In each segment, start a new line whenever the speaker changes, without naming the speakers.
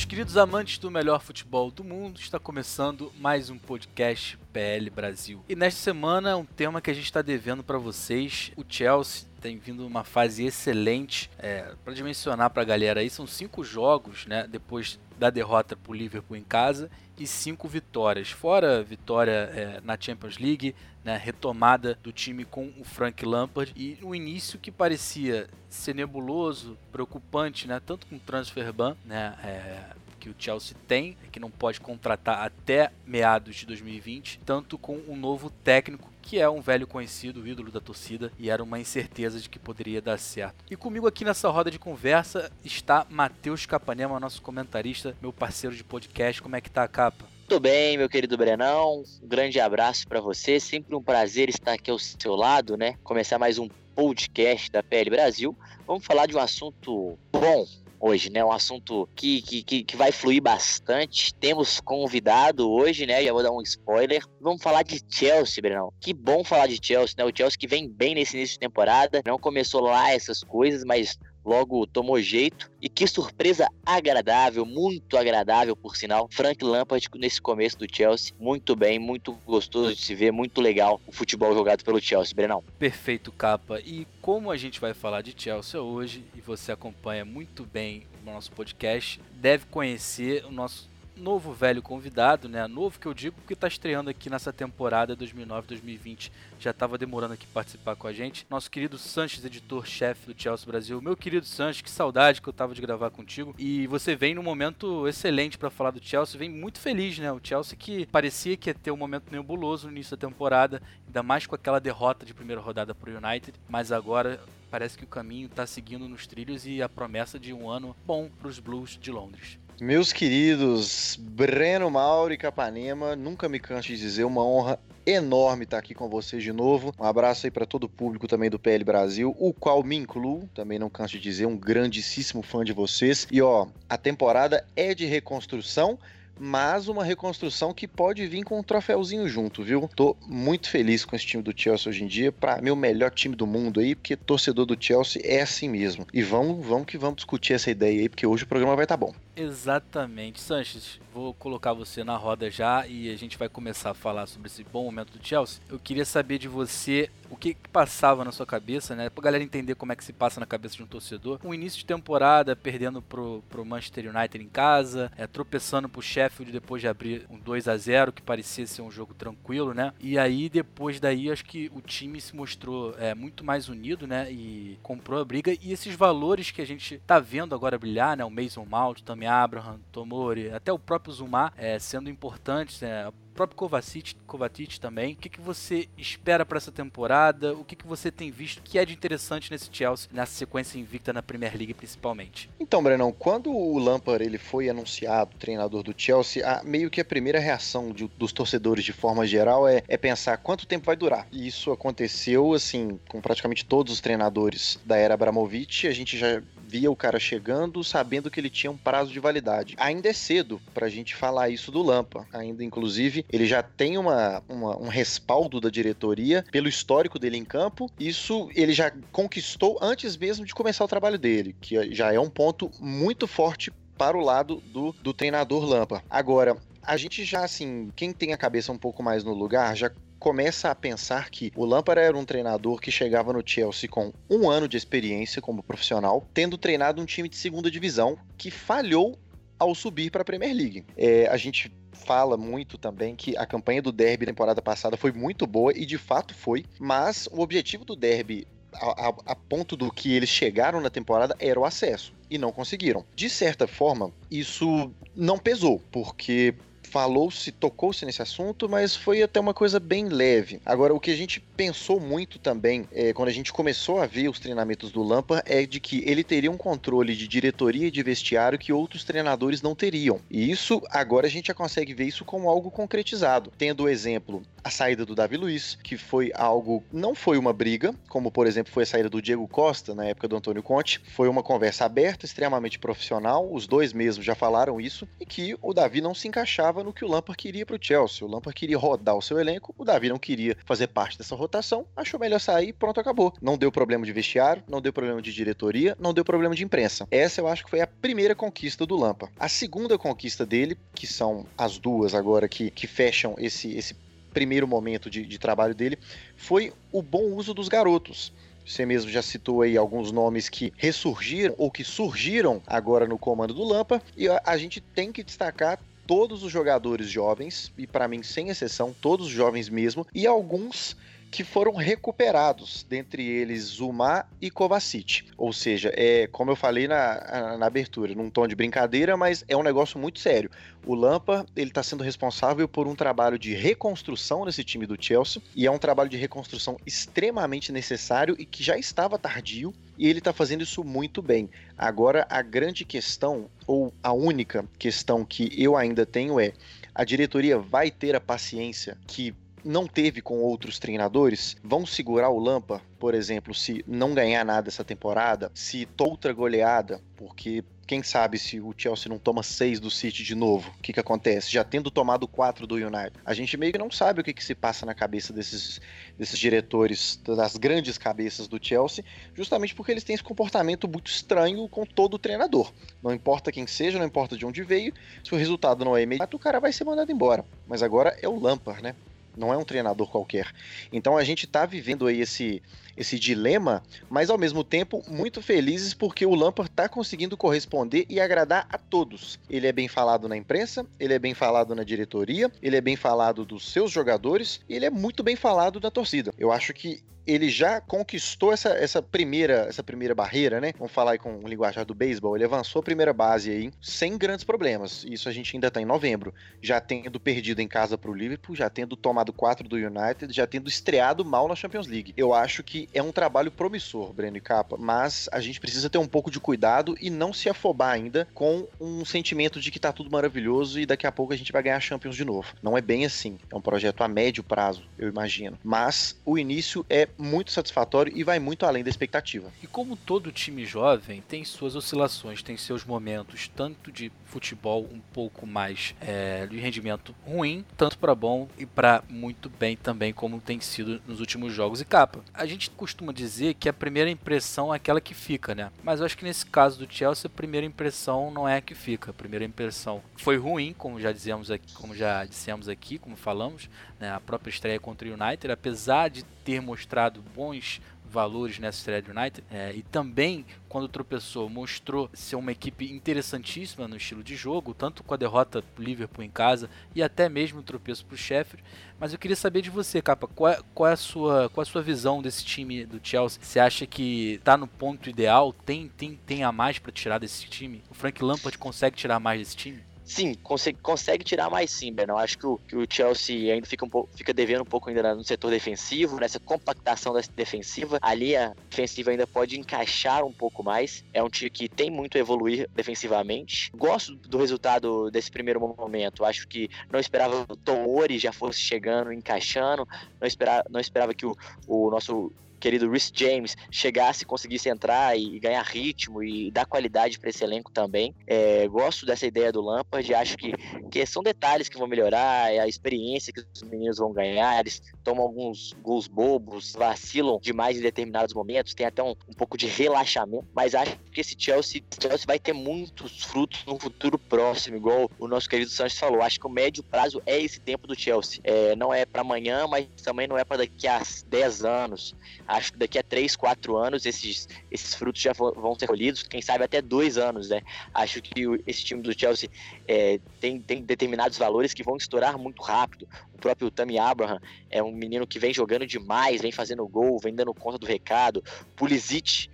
Meus queridos amantes do melhor futebol do mundo, está começando mais um podcast PL Brasil. E nesta semana, um tema que a gente está devendo para vocês: o Chelsea tem vindo uma fase excelente. É, para dimensionar para a galera aí, são cinco jogos, né? Depois da derrota para o Liverpool em casa e cinco vitórias. Fora vitória é, na Champions League, né, retomada do time com o Frank Lampard e um início que parecia ser nebuloso, preocupante, né, tanto com o transfer ban, né, é, que o Chelsea tem, que não pode contratar até meados de 2020, tanto com um novo técnico que é um velho conhecido, ídolo da torcida, e era uma incerteza de que poderia dar certo. E comigo aqui nessa roda de conversa está Matheus Capanema, nosso comentarista, meu parceiro de podcast. Como é que tá a capa?
Tudo bem, meu querido Brenão. Um grande abraço para você. Sempre um prazer estar aqui ao seu lado, né? Começar mais um podcast da PL Brasil. Vamos falar de um assunto bom, hoje, né? Um assunto que, que, que, vai fluir bastante. Temos convidado hoje, né? Já vou dar um spoiler. Vamos falar de Chelsea, Brenão. Que bom falar de Chelsea, né? O Chelsea que vem bem nesse início de temporada. Não começou lá essas coisas, mas logo tomou jeito. E que surpresa agradável, muito agradável, por sinal. Frank Lampard nesse começo do Chelsea. Muito bem, muito gostoso de se ver, muito legal o futebol jogado pelo Chelsea, Brenão.
Perfeito, capa. E como a gente vai falar de Chelsea hoje, e você acompanha muito bem o nosso podcast, deve conhecer o nosso novo velho convidado, né? Novo que eu digo porque está estreando aqui nessa temporada 2009-2020. Já estava demorando aqui participar com a gente. Nosso querido Sanches, editor-chefe do Chelsea Brasil. Meu querido Sanches, que saudade que eu tava de gravar contigo. E você vem num momento excelente para falar do Chelsea. Vem muito feliz, né? O Chelsea que parecia que ia ter um momento nebuloso no início da temporada, ainda mais com aquela derrota de primeira rodada pro United, mas agora parece que o caminho está seguindo nos trilhos e a promessa de um ano bom para os Blues de Londres.
Meus queridos Breno Mauro e Capanema, nunca me canso de dizer, uma honra enorme estar aqui com vocês de novo. Um abraço aí para todo o público também do PL Brasil, o qual me incluo, também não canso de dizer, um grandíssimo fã de vocês. E ó, a temporada é de reconstrução, mas uma reconstrução que pode vir com um troféuzinho junto, viu? Tô muito feliz com esse time do Chelsea hoje em dia, para o melhor time do mundo aí, porque torcedor do Chelsea é assim mesmo. E vamos, vamos que vamos discutir essa ideia aí, porque hoje o programa vai estar tá bom.
Exatamente. Sanches, vou colocar você na roda já e a gente vai começar a falar sobre esse bom momento do Chelsea. Eu queria saber de você o que, que passava na sua cabeça, né? Pra galera entender como é que se passa na cabeça de um torcedor. Um início de temporada perdendo pro, pro Manchester United em casa, é, tropeçando pro Sheffield depois de abrir um 2 a 0 que parecia ser um jogo tranquilo, né? E aí, depois daí, acho que o time se mostrou é, muito mais unido, né? E comprou a briga. E esses valores que a gente tá vendo agora brilhar, né? O Mason Mount, também Abraham, Tomori, até o próprio Zuma é, sendo importantes, né? Próprio Kovacic, Kovacic também. O que, que você espera para essa temporada? O que, que você tem visto que é de interessante nesse Chelsea, nessa sequência invicta na Premier League principalmente?
Então, Brenão, quando o Lampard ele foi anunciado treinador do Chelsea, a, meio que a primeira reação de, dos torcedores de forma geral é, é pensar quanto tempo vai durar. E isso aconteceu, assim, com praticamente todos os treinadores da era Abramovich. A gente já via o cara chegando sabendo que ele tinha um prazo de validade. Ainda é cedo pra gente falar isso do Lampa. Ainda, inclusive, ele já tem uma, uma, um respaldo da diretoria pelo histórico dele em campo. Isso ele já conquistou antes mesmo de começar o trabalho dele, que já é um ponto muito forte para o lado do, do treinador Lampa. Agora, a gente já, assim, quem tem a cabeça um pouco mais no lugar, já começa a pensar que o Lampard era um treinador que chegava no Chelsea com um ano de experiência como profissional, tendo treinado um time de segunda divisão que falhou ao subir para a Premier League. É, a gente fala muito também que a campanha do Derby temporada passada foi muito boa e de fato foi, mas o objetivo do Derby a, a, a, ponto do que eles chegaram na temporada era o acesso e não conseguiram. De certa forma, isso não pesou, porque falou-se, tocou-se nesse assunto, mas foi até uma coisa bem leve. Agora, o que a gente pensou muito também, é, quando a gente começou a ver os treinamentos do Lampard, é de que ele teria um controle de diretoria e de vestiário que outros treinadores não teriam. E isso, agora a gente já consegue ver isso como algo concretizado. Tendo o exemplo, a saída do Davi Luiz, que foi algo, não foi uma briga, como por exemplo foi a saída do Diego Costa na época do Antônio Conte, foi uma conversa aberta, extremamente profissional, os dois mesmos já falaram isso, e que o Davi não se encaixava no que o Lampard queria para o Chelsea. O Lampard queria rodar o seu elenco, o Davi não queria fazer parte dessa rotação, achou melhor sair, pronto, acabou. Não deu problema de vestiário, não deu problema de diretoria, não deu problema de imprensa. Essa eu acho que foi a primeira conquista do Lampard. A segunda conquista dele, que são as duas agora que, que fecham esse, esse primeiro momento de, de trabalho dele, foi o bom uso dos garotos. Você mesmo já citou aí alguns nomes que ressurgiram ou que surgiram agora no comando do Lampa, e a gente tem que destacar todos os jogadores jovens, e para mim, sem exceção, todos os jovens mesmo, e alguns que foram recuperados, dentre eles Zuma e Kovacic. Ou seja, é como eu falei na, na abertura, num tom de brincadeira, mas é um negócio muito sério. O Lampa ele está sendo responsável por um trabalho de reconstrução nesse time do Chelsea e é um trabalho de reconstrução extremamente necessário e que já estava tardio e ele está fazendo isso muito bem. Agora a grande questão ou a única questão que eu ainda tenho é a diretoria vai ter a paciência que não teve com outros treinadores vão segurar o Lampa, por exemplo, se não ganhar nada essa temporada, se outra goleada, porque quem sabe se o Chelsea não toma seis do City de novo, o que que acontece? Já tendo tomado quatro do United. A gente meio que não sabe o que que se passa na cabeça desses, desses diretores, das grandes cabeças do Chelsea, justamente porque eles têm esse comportamento muito estranho com todo o treinador. Não importa quem seja, não importa de onde veio, se o resultado não é imediato, o cara vai ser mandado embora. Mas agora é o Lampard, né? Não é um treinador qualquer. Então a gente está vivendo aí esse, esse dilema, mas ao mesmo tempo muito felizes porque o Lampard está conseguindo corresponder e agradar a todos. Ele é bem falado na imprensa, ele é bem falado na diretoria, ele é bem falado dos seus jogadores ele é muito bem falado da torcida. Eu acho que ele já conquistou essa, essa primeira essa primeira barreira, né? Vamos falar aí com o linguajar do beisebol. Ele avançou a primeira base aí sem grandes problemas. Isso a gente ainda está em novembro. Já tendo perdido em casa para o Liverpool, já tendo tomado 4 do United, já tendo estreado mal na Champions League. Eu acho que é um trabalho promissor, Breno e Capa, mas a gente precisa ter um pouco de cuidado e não se afobar ainda com um sentimento de que tá tudo maravilhoso e daqui a pouco a gente vai ganhar Champions de novo. Não é bem assim. É um projeto a médio prazo, eu imagino. Mas o início é muito satisfatório e vai muito além da expectativa.
E como todo time jovem tem suas oscilações, tem seus momentos tanto de futebol um pouco mais é, de rendimento ruim, tanto para bom e para muito bem também, como tem sido nos últimos jogos e capa. A gente costuma dizer que a primeira impressão é aquela que fica, né? Mas eu acho que nesse caso do Chelsea, a primeira impressão não é a que fica. A primeira impressão foi ruim, como já dizemos aqui, como já dissemos aqui, como falamos, né? A própria estreia contra o United, apesar de ter mostrado bons valores nessa estreia do United. É, e também, quando tropeçou, mostrou ser uma equipe interessantíssima no estilo de jogo, tanto com a derrota do Liverpool em casa e até mesmo o tropeço para o Sheffield. Mas eu queria saber de você, Capa, qual é, qual é, a, sua, qual é a sua visão desse time do Chelsea? Você acha que está no ponto ideal? Tem, tem, tem a mais para tirar desse time? O Frank Lampard consegue tirar mais desse time?
Sim, consegue, consegue tirar mais sim, Bernão. Acho que o, que o Chelsea ainda fica, um pouco, fica devendo um pouco ainda no setor defensivo, nessa compactação da defensiva. Ali a defensiva ainda pode encaixar um pouco mais. É um time que tem muito a evoluir defensivamente. Gosto do resultado desse primeiro momento. Acho que não esperava o Tomori já fosse chegando, encaixando. Não esperava, não esperava que o, o nosso querido Rhys James chegasse, conseguisse entrar e, ganhar ritmo e dar qualidade para esse elenco também. É, gosto dessa ideia do Lampard, acho que, que são detalhes que vão melhorar, é a experiência que os meninos vão ganhar, eles tomam alguns gols bobos, vacilam demais em determinados momentos, tem até um, um pouco de relaxamento, mas acho que esse Chelsea, Chelsea vai ter muitos frutos no futuro próximo, igual o nosso querido Sanches falou. Acho que o médio prazo é esse tempo do Chelsea. É, não é para amanhã, mas também não é para daqui a 10 anos. Acho que daqui a 3, 4 anos esses, esses frutos já vão ser colhidos, quem sabe até 2 anos, né? Acho que esse time do Chelsea é, tem, tem determinados valores que vão estourar muito rápido. O próprio Tammy Abraham é um menino que vem jogando demais, vem fazendo gol, vem dando conta do recado. Pulisic,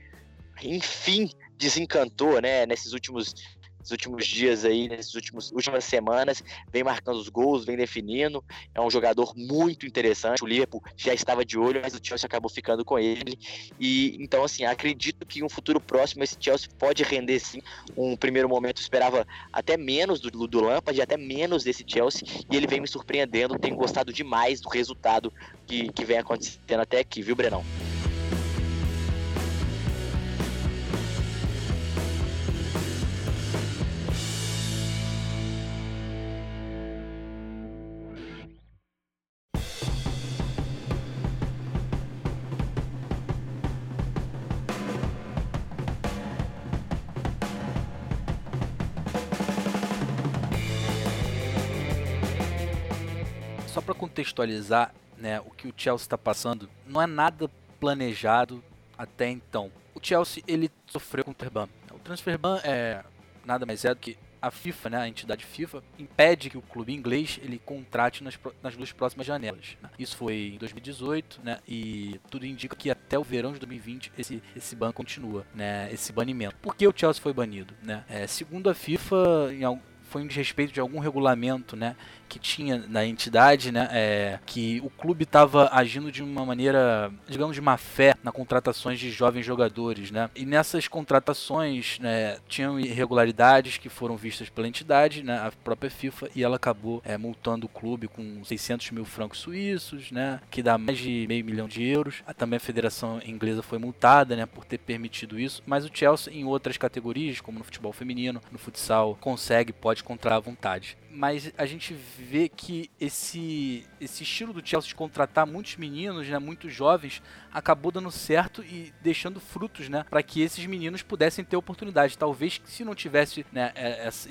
enfim, desencantou, né? Nesses últimos nos últimos dias aí, nessas últimos, últimas semanas, vem marcando os gols, vem definindo. É um jogador muito interessante. O Liverpool já estava de olho, mas o Chelsea acabou ficando com ele. E então, assim, acredito que em um futuro próximo esse Chelsea pode render sim. Um primeiro momento esperava até menos do, do Lampard, até menos desse Chelsea, e ele vem me surpreendendo. Tenho gostado demais do resultado que, que vem acontecendo até aqui, viu, Brenão?
Para contextualizar, né, o que o Chelsea está passando, não é nada planejado até então. O Chelsea ele sofreu com o ban. O transfer ban é nada mais é do que a FIFA, né, a entidade FIFA, impede que o clube inglês ele contrate nas, nas duas próximas janelas. Né? Isso foi em 2018, né, e tudo indica que até o verão de 2020 esse, esse ban continua, né, esse banimento. Por que o Chelsea foi banido? Né? É, segundo a FIFA, em foi um desrespeito de algum regulamento, né, que tinha na entidade, né, é, que o clube estava agindo de uma maneira, digamos, de má fé na contratações de jovens jogadores, né, e nessas contratações, né, tinham irregularidades que foram vistas pela entidade, né, a própria FIFA, e ela acabou é, multando o clube com 600 mil francos suíços, né, que dá mais de meio milhão de euros. Também a Federação Inglesa foi multada, né, por ter permitido isso, mas o Chelsea em outras categorias, como no futebol feminino, no futsal, consegue, pode contratar à vontade mas a gente vê que esse, esse estilo do Chelsea de contratar muitos meninos, né, muitos jovens, acabou dando certo e deixando frutos, né, para que esses meninos pudessem ter oportunidade. Talvez se não tivesse né,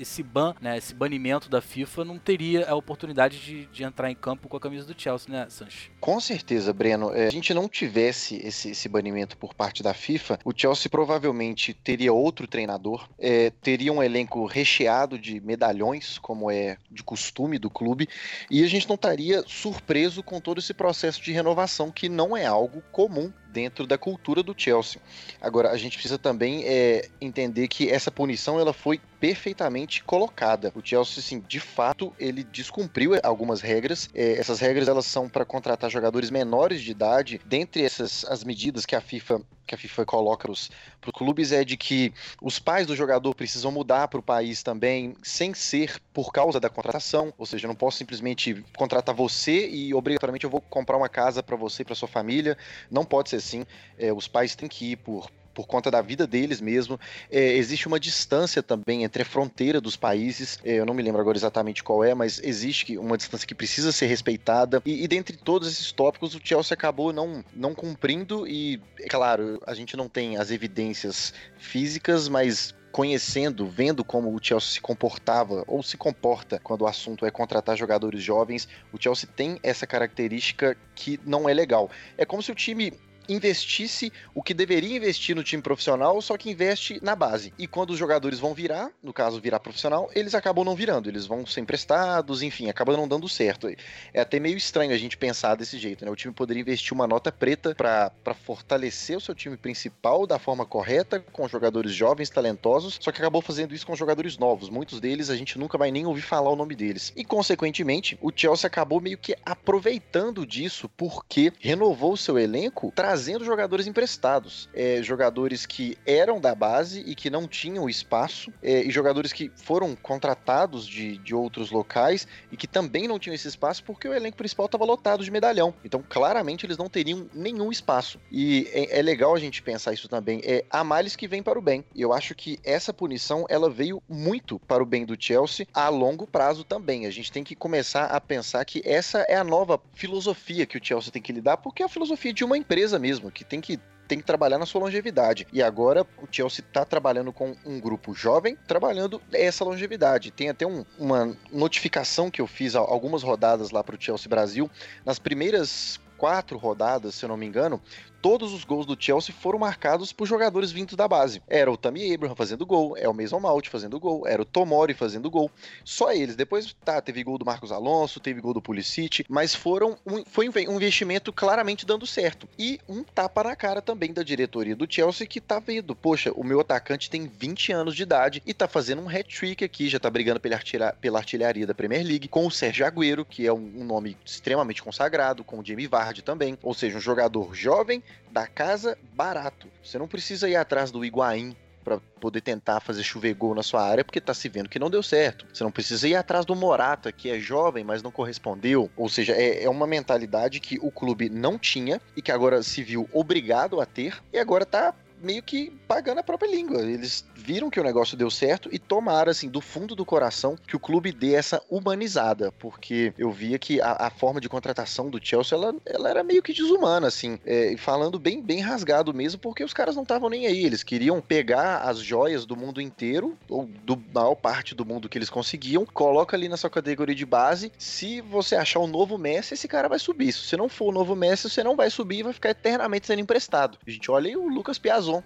esse ban, né, esse banimento da FIFA, não teria a oportunidade de, de entrar em campo com a camisa do Chelsea, né, Sanches?
Com certeza, Breno. É, a gente não tivesse esse, esse banimento por parte da FIFA, o Chelsea provavelmente teria outro treinador, é, teria um elenco recheado de medalhões, como é de costume do clube, e a gente não estaria surpreso com todo esse processo de renovação, que não é algo comum dentro da cultura do Chelsea. Agora, a gente precisa também é, entender que essa punição ela foi perfeitamente colocada. O Chelsea, assim, de fato, ele descumpriu algumas regras. É, essas regras elas são para contratar jogadores menores de idade. Dentre essas as medidas que a FIFA que a FIFA coloca para os clubes é de que os pais do jogador precisam mudar para o país também, sem ser por causa da contratação. Ou seja, eu não posso simplesmente contratar você e obrigatoriamente eu vou comprar uma casa para você e para sua família. Não pode ser assim. É, os pais têm que ir por por conta da vida deles mesmo. É, existe uma distância também entre a fronteira dos países, é, eu não me lembro agora exatamente qual é, mas existe uma distância que precisa ser respeitada. E, e dentre todos esses tópicos, o Chelsea acabou não, não cumprindo, e, é claro, a gente não tem as evidências físicas, mas conhecendo, vendo como o Chelsea se comportava ou se comporta quando o assunto é contratar jogadores jovens, o Chelsea tem essa característica que não é legal. É como se o time investisse o que deveria investir no time profissional, só que investe na base. E quando os jogadores vão virar, no caso virar profissional, eles acabam não virando, eles vão ser emprestados, enfim, acaba não dando certo. É até meio estranho a gente pensar desse jeito, né? O time poderia investir uma nota preta para fortalecer o seu time principal da forma correta, com jogadores jovens, talentosos, só que acabou fazendo isso com jogadores novos. Muitos deles a gente nunca vai nem ouvir falar o nome deles. E consequentemente, o Chelsea acabou meio que aproveitando disso porque renovou seu elenco, trazendo trazendo jogadores emprestados. É, jogadores que eram da base e que não tinham espaço, é, e jogadores que foram contratados de, de outros locais e que também não tinham esse espaço porque o elenco principal estava lotado de medalhão. Então, claramente, eles não teriam nenhum espaço. E é, é legal a gente pensar isso também. É há males que vem para o bem. E eu acho que essa punição ela veio muito para o bem do Chelsea a longo prazo também. A gente tem que começar a pensar que essa é a nova filosofia que o Chelsea tem que lidar, porque é a filosofia de uma empresa mesmo, que tem que tem que trabalhar na sua longevidade. E agora o Chelsea está trabalhando com um grupo jovem, trabalhando essa longevidade. Tem até um, uma notificação que eu fiz algumas rodadas lá para o Chelsea Brasil. Nas primeiras quatro rodadas, se eu não me engano, todos os gols do Chelsea foram marcados por jogadores vindos da base. Era o Tammy Abraham fazendo gol, é o Mason Mount fazendo gol, era o Tomori fazendo gol. Só eles. Depois, tá, teve gol do Marcos Alonso, teve gol do Pulisic, mas foram um, foi um investimento claramente dando certo. E um tapa na cara também da diretoria do Chelsea que tá vendo, poxa, o meu atacante tem 20 anos de idade e tá fazendo um hat-trick aqui, já tá brigando pela, artilha, pela artilharia da Premier League, com o Sérgio Agüero, que é um, um nome extremamente consagrado, com o Jamie Vardy também, ou seja, um jogador jovem, da casa, barato. Você não precisa ir atrás do Higuaín para poder tentar fazer chover gol na sua área, porque tá se vendo que não deu certo. Você não precisa ir atrás do Morata, que é jovem, mas não correspondeu. Ou seja, é, é uma mentalidade que o clube não tinha e que agora se viu obrigado a ter, e agora tá meio que pagando a própria língua. Eles viram que o negócio deu certo e tomaram, assim, do fundo do coração que o clube dê essa humanizada, porque eu via que a, a forma de contratação do Chelsea, ela, ela era meio que desumana, assim, é, falando bem, bem rasgado mesmo, porque os caras não estavam nem aí, eles queriam pegar as joias do mundo inteiro, ou do maior parte do mundo que eles conseguiam, coloca ali na sua categoria de base, se você achar o novo Messi, esse cara vai subir, se não for o novo Messi, você não vai subir e vai ficar eternamente sendo emprestado. A gente olha aí o Lucas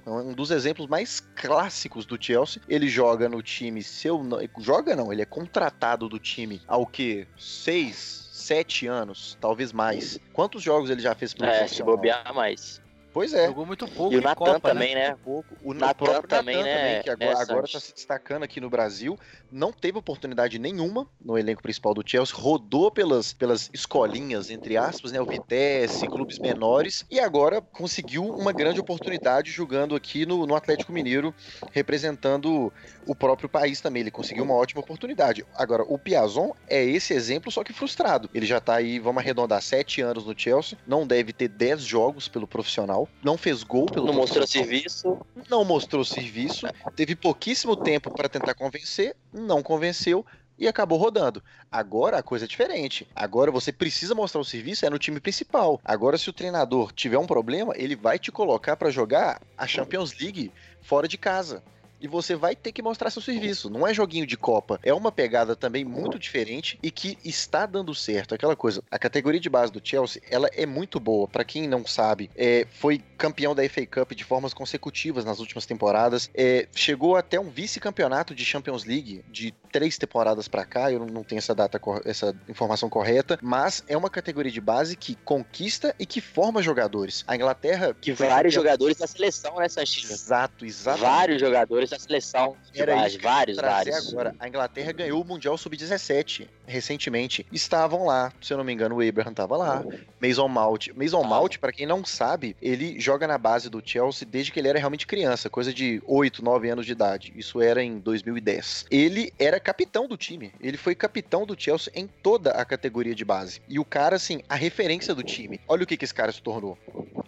É um dos exemplos mais clássicos do Chelsea. Ele joga no time, seu joga não, ele é contratado do time ao que seis, sete anos, talvez mais. Quantos jogos ele já fez
pelo É, se bobear mais.
Pois é.
Jogou muito pouco.
E o Natan né? também, né?
Pouco. O Natan também, né? Também, que agora, agora tá se destacando aqui no Brasil. Não teve oportunidade nenhuma no elenco principal do Chelsea. Rodou pelas, pelas escolinhas, entre aspas, né? O Vitesse, clubes menores. E agora conseguiu uma grande oportunidade jogando aqui no, no Atlético Mineiro, representando o próprio país também. Ele conseguiu uma ótima oportunidade. Agora, o Piazon é esse exemplo, só que frustrado. Ele já tá aí, vamos arredondar, sete anos no Chelsea. Não deve ter dez jogos pelo profissional profissional, não fez gol pelo
Não mostrou serviço.
Não mostrou serviço, teve pouquíssimo tempo para tentar convencer, não convenceu e acabou rodando. Agora a coisa é diferente. Agora você precisa mostrar o serviço é no time principal. Agora se o treinador tiver um problema, ele vai te colocar para jogar a Champions League fora de casa e você vai ter que mostrar seu serviço. Não é joguinho de Copa. É uma pegada também muito diferente e que está dando certo. Aquela coisa, a categoria de base do Chelsea, ela é muito boa. Para quem não sabe, é, foi campeão da FA Cup de formas consecutivas nas últimas temporadas. É, chegou até um vice-campeonato de Champions League de três temporadas para cá. Eu não tenho essa data, essa informação correta, mas é uma categoria de base que conquista e que forma jogadores. A Inglaterra
que vários jogadores da seleção, né, Santinho?
Exato, exato.
Vários jogadores da seleção de
Era
base, vários, vários.
Agora, a Inglaterra ganhou o Mundial Sub-17 recentemente. Estavam lá, se eu não me engano, o Abraham estava lá. Mason Mount. Mason Mount, para quem não sabe, ele joga na base do Chelsea desde que ele era realmente criança, coisa de 8, 9 anos de idade. Isso era em 2010. Ele era capitão do time. Ele foi capitão do Chelsea em toda a categoria de base. E o cara, assim, a referência do time. Olha o que, que esse cara se tornou.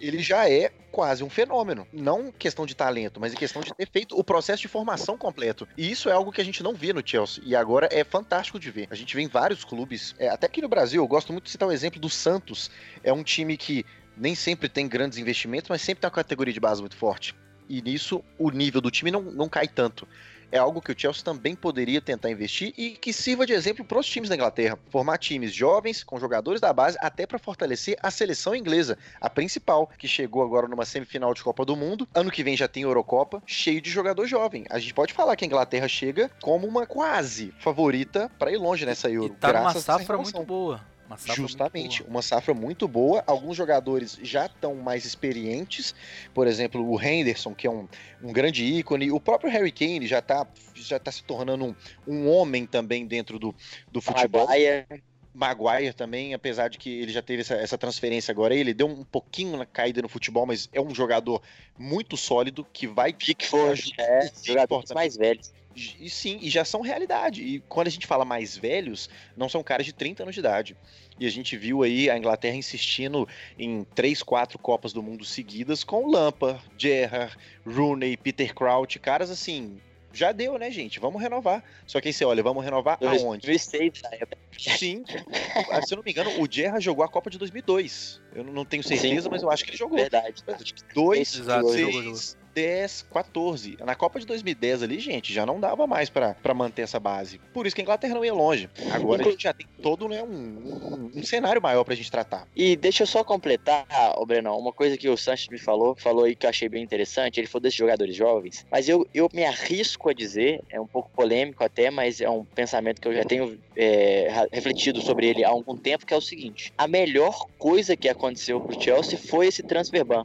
Ele já é quase um fenômeno. Não questão de talento, mas em questão de ter feito o processo de formação completo. E isso é algo que a gente não via no Chelsea. E agora é fantástico de ver. A gente vê em vários clubes, é, até aqui no Brasil, eu gosto muito de citar o exemplo do Santos. É um time que nem sempre tem grandes investimentos, mas sempre tem uma categoria de base muito forte. E nisso o nível do time não, não cai tanto é algo que o Chelsea também poderia tentar investir e que sirva de exemplo para os times da Inglaterra. Formar times jovens, com jogadores da base, até para fortalecer a seleção inglesa, a principal, que chegou agora numa semifinal de Copa do Mundo. Ano que vem já tem Eurocopa, cheio de jogador jovem. A gente pode falar que a Inglaterra chega como uma quase favorita para ir longe nessa Euro.
E tá numa safra muito boa.
Uma Justamente, uma safra muito boa. Alguns jogadores já estão mais experientes, por exemplo, o Henderson, que é um, um grande ícone, o próprio Harry Kane já está já tá se tornando um, um homem também dentro do, do futebol.
Maguire.
Maguire também, apesar de que ele já teve essa, essa, transferência agora, ele deu um pouquinho na caída no futebol, mas é um jogador muito sólido que vai.
Pickford, é, jogadores mais velhos.
E sim, e já são realidade. E quando a gente fala mais velhos, não são caras de 30 anos de idade. E a gente viu aí a Inglaterra insistindo em três, quatro Copas do Mundo seguidas com Lampa, Gerrard, Rooney, Peter Crouch, caras assim. Já deu, né, gente? Vamos renovar. Só que aí você olha, vamos renovar 2006, aonde?
2006,
Sim. Se eu não me engano, o Gerrard jogou a Copa de 2002 Eu não tenho certeza,
Sim.
mas eu acho que ele jogou.
Verdade.
2,
Exato,
jogou,
6, 10, 14. Na Copa de 2010 ali, gente, já não dava mais pra pra manter essa base. Por isso que a Inglaterra não ia longe. Agora a gente já tem todo né, um, um- um cenário maior pra gente tratar.
E deixa eu só completar, ô Brenão, uma coisa que o Sanches me falou, falou aí que eu achei bem interessante, ele falou desses jogadores jovens, mas eu, eu me arrisco a dizer, é um pouco polêmico até, mas é um pensamento que eu já tenho é, refletido sobre ele há algum tempo, que é o seguinte, a melhor coisa que aconteceu pro Chelsea foi esse transfer ban,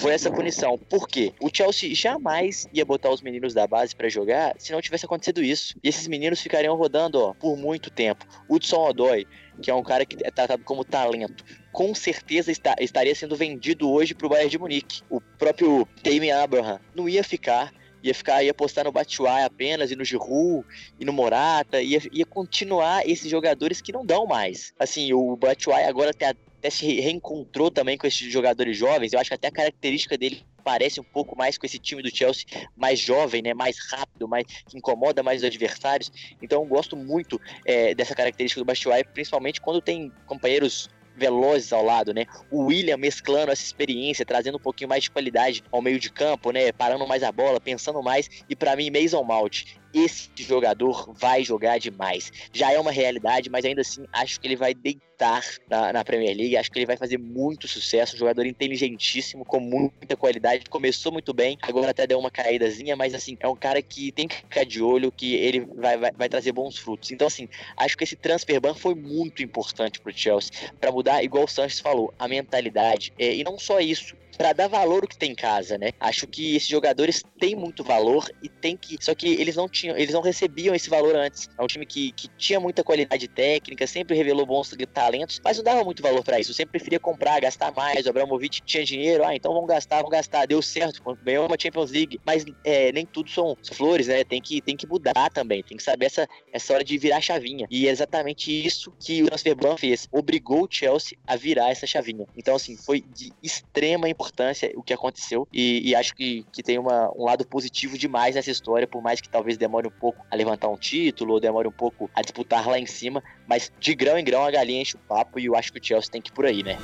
foi essa punição. Por quê? O Chelsea jamais ia botar os meninos da base pra jogar se não tivesse acontecido isso. E esses meninos ficariam rodando ó, por muito tempo. Hudson Odoi, que é um cara que é tratado como talento, com certeza está- estaria sendo vendido hoje pro Bayern de Munique. O próprio Tammy Abraham não ia ficar. Ia ficar, ia apostar no Batshuayi apenas, e no Giroud, e no Morata, ia, ia continuar esses jogadores que não dão mais. Assim, o Batshuayi agora até, até se re- reencontrou também com esses jogadores jovens, eu acho que até a característica dele parece um pouco mais com esse time do Chelsea, mais jovem, né, mais rápido, mais que incomoda mais os adversários. Então eu gosto muito é, dessa característica do Batshuayi, principalmente quando tem companheiros velozes ao lado, né? O William mesclando essa experiência, trazendo um pouquinho mais de qualidade ao meio de campo, né? Parando mais a bola, pensando mais. E para mim, Mason Mount, esse jogador vai jogar demais. Já é uma realidade, mas ainda assim acho que ele vai deitar na, na Premier League. Acho que ele vai fazer muito sucesso. Um jogador inteligentíssimo, com muita qualidade. Começou muito bem, agora até deu uma caídazinha, mas assim, é um cara que tem que ficar de olho, que ele vai, vai, vai trazer bons frutos. Então, assim, acho que esse transfer ban foi muito importante pro Chelsea para mudar, igual o Sanches falou, a mentalidade. É, e não só isso, para dar valor o que tem em casa, né? Acho que esses jogadores têm muito valor e tem que, só que eles não tinham, eles não recebiam esse valor antes. É um time que, que tinha muita qualidade técnica, sempre revelou bons talentos, mas não dava muito valor para isso. Sempre preferia comprar, gastar mais. O Abramovich tinha dinheiro, ah, então vamos gastar, vamos gastar. Deu certo, ganhou uma Champions League, mas é, nem tudo são flores, né? Tem que, tem que mudar também, tem que saber essa, essa hora de virar a chavinha. E é exatamente isso que o transfer ban fez, obrigou o Chelsea a virar essa chavinha. Então, assim, foi de extrema importância o que aconteceu e, e acho que, que tem uma, um lado positivo demais nessa história, por mais que talvez demore um pouco a levantar um título ou demore um pouco a disputar lá em cima, mas de grão em grão a galinha enche o papo e eu acho que o Chelsea tem que ir por aí, né?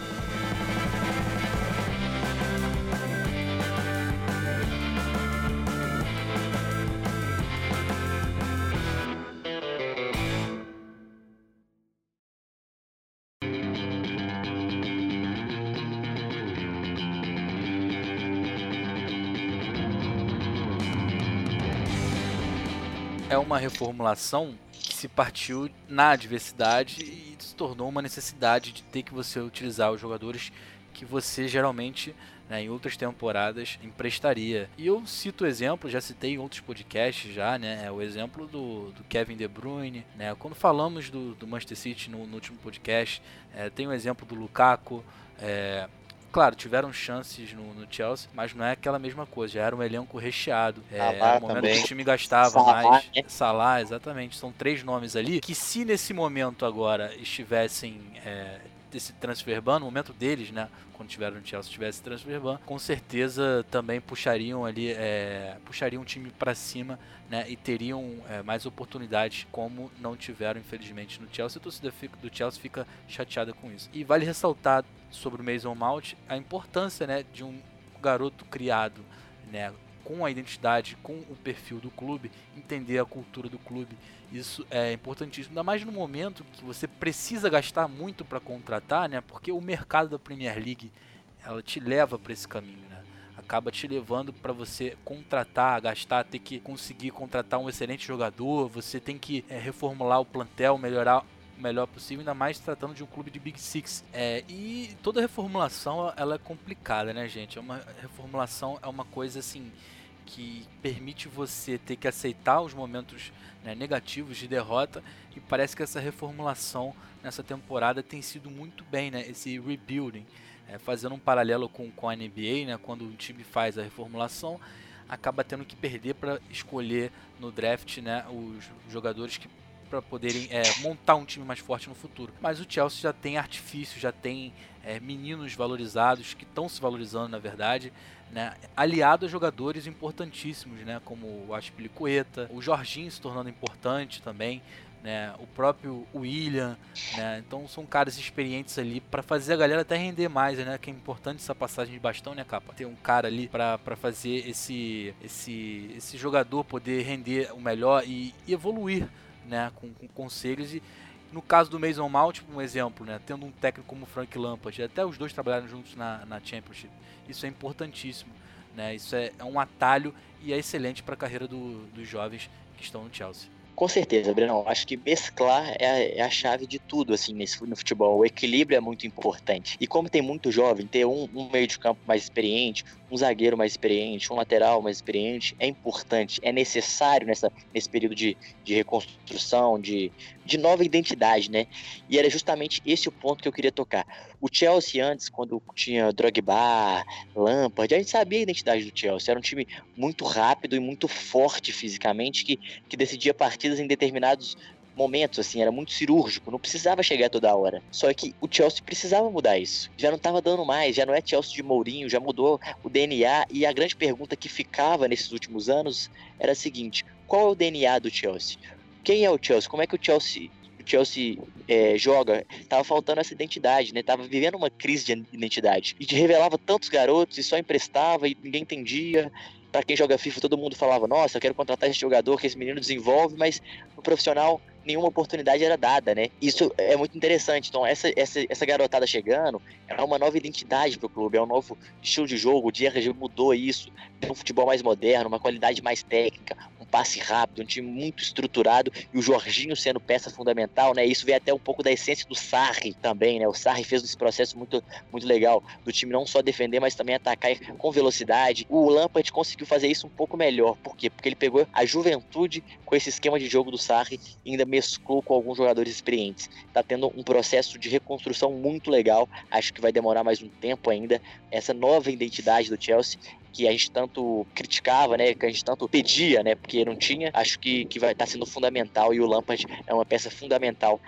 Uma reformulação que se partiu na adversidade e se tornou uma necessidade de ter que você utilizar os jogadores que você geralmente né, em outras temporadas emprestaria. E eu cito o exemplo, já citei em outros podcasts já, né, é o exemplo do, do Kevin De Bruyne, né, quando falamos do, do Manchester City no, no último podcast, é, tem o exemplo do Lukaku, é, claro, tiveram chances no, no, Chelsea, mas não é aquela mesma coisa. Já era um elenco recheado. É,
Salah
era o momento
também.
que o time gastava
Salah,
mais.
né?
Salah, exatamente. São três nomes ali que, se nesse momento agora estivessem. É, esse transfer ban, no momento deles, né, quando tiveram no Chelsea, tivesse transfer ban, com certeza também puxariam ali, é, puxariam o time para cima, né, e teriam é, mais oportunidades, como não tiveram, infelizmente, no Chelsea. A torcida do Chelsea fica chateada com isso. E vale ressaltar sobre o Mason Mount a importância, né, de um garoto criado, né, com a identidade, com o perfil do clube, entender a cultura do clube. Isso é importantíssimo, ainda mais no momento que você precisa gastar muito para contratar, né? Porque o mercado da Premier League ela te leva para esse caminho, né? Acaba te levando para você contratar, gastar, ter que conseguir contratar um excelente jogador, você tem que é, reformular o plantel, melhorar o melhor possível, ainda mais tratando de um clube de Big Six. É, e toda reformulação ela é complicada, né, gente? É uma reformulação é uma coisa assim que permite você ter que aceitar os momentos né, negativos de derrota e parece que essa reformulação nessa temporada tem sido muito bem, né? Esse rebuilding, é, fazendo um paralelo com, com a NBA, né? Quando um time faz a reformulação, acaba tendo que perder para escolher no draft, né? Os jogadores que para poderem é, montar um time mais forte no futuro. Mas o Chelsea já tem artifício, já tem é, meninos valorizados que estão se valorizando, na verdade, né, aliado a jogadores importantíssimos, né, como o Aspilicueta, o Jorginho se tornando importante também, né? O próprio William, né? Então são caras experientes ali para fazer a galera até render mais, né? Que é importante essa passagem de bastão, né, capa? Ter um cara ali para fazer esse esse esse jogador poder render o melhor e, e evoluir, né? Com, com conselhos e no caso do Mason Mount, um exemplo, né? Tendo um técnico como Frank Lampard, até os dois trabalharam juntos na, na Championship. Isso é importantíssimo, né? Isso é, é um atalho e é excelente para a carreira do, dos jovens que estão no Chelsea.
Com certeza, Brenão. Acho que mesclar é a, é a, chave de tudo, assim, nesse, no futebol. O equilíbrio é muito importante. E como tem muito jovem, ter um, um meio de campo mais experiente, um zagueiro mais experiente, um lateral mais experiente, é importante, é necessário nessa, nesse período de, de reconstrução, de, de nova identidade, né? E era justamente esse o ponto que eu queria tocar. O Chelsea antes, quando tinha Drogba, Lampard, a gente sabia a identidade do Chelsea. Era um time muito rápido e muito forte fisicamente, que, que decidia partidas em determinados momentos, assim, era muito cirúrgico, não precisava chegar toda hora. Só que o Chelsea precisava mudar isso. Já não estava dando mais, já não é Chelsea de Mourinho, já mudou o DNA. E a grande pergunta que ficava nesses últimos anos era a seguinte: qual é o DNA do Chelsea? Quem é o Chelsea? Como é que o Chelsea Chelsea é, joga, tava faltando essa identidade, né? Tava vivendo uma crise de identidade. E revelava tantos garotos e só emprestava e ninguém entendia. Para quem joga FIFA, todo mundo falava: Nossa, eu quero contratar esse jogador que esse menino desenvolve, mas no profissional nenhuma oportunidade era dada, né? Isso é muito interessante. Então, essa, essa, essa garotada chegando é uma nova identidade para o clube, é um novo estilo de jogo. O Dierga mudou isso, tem um futebol mais moderno, uma qualidade mais técnica, passe rápido, um time muito estruturado e o Jorginho sendo peça fundamental, né? Isso vem até um pouco da essência do Sarri também, né? O Sarri fez esse processo muito, muito legal do time não só defender, mas também atacar com velocidade. O Lampard conseguiu fazer isso um pouco melhor. Por quê? Porque ele pegou a juventude com esse esquema de jogo do Sarri e ainda mesclou com alguns jogadores experientes. Tá tendo um processo de reconstrução muito legal. Acho que vai demorar mais um tempo ainda. Essa nova identidade do Chelsea que a gente tanto criticava, né, que a gente tanto pedia, né, porque não tinha, acho que, que vai estar tá sendo fundamental e o Lampard é uma peça fundamental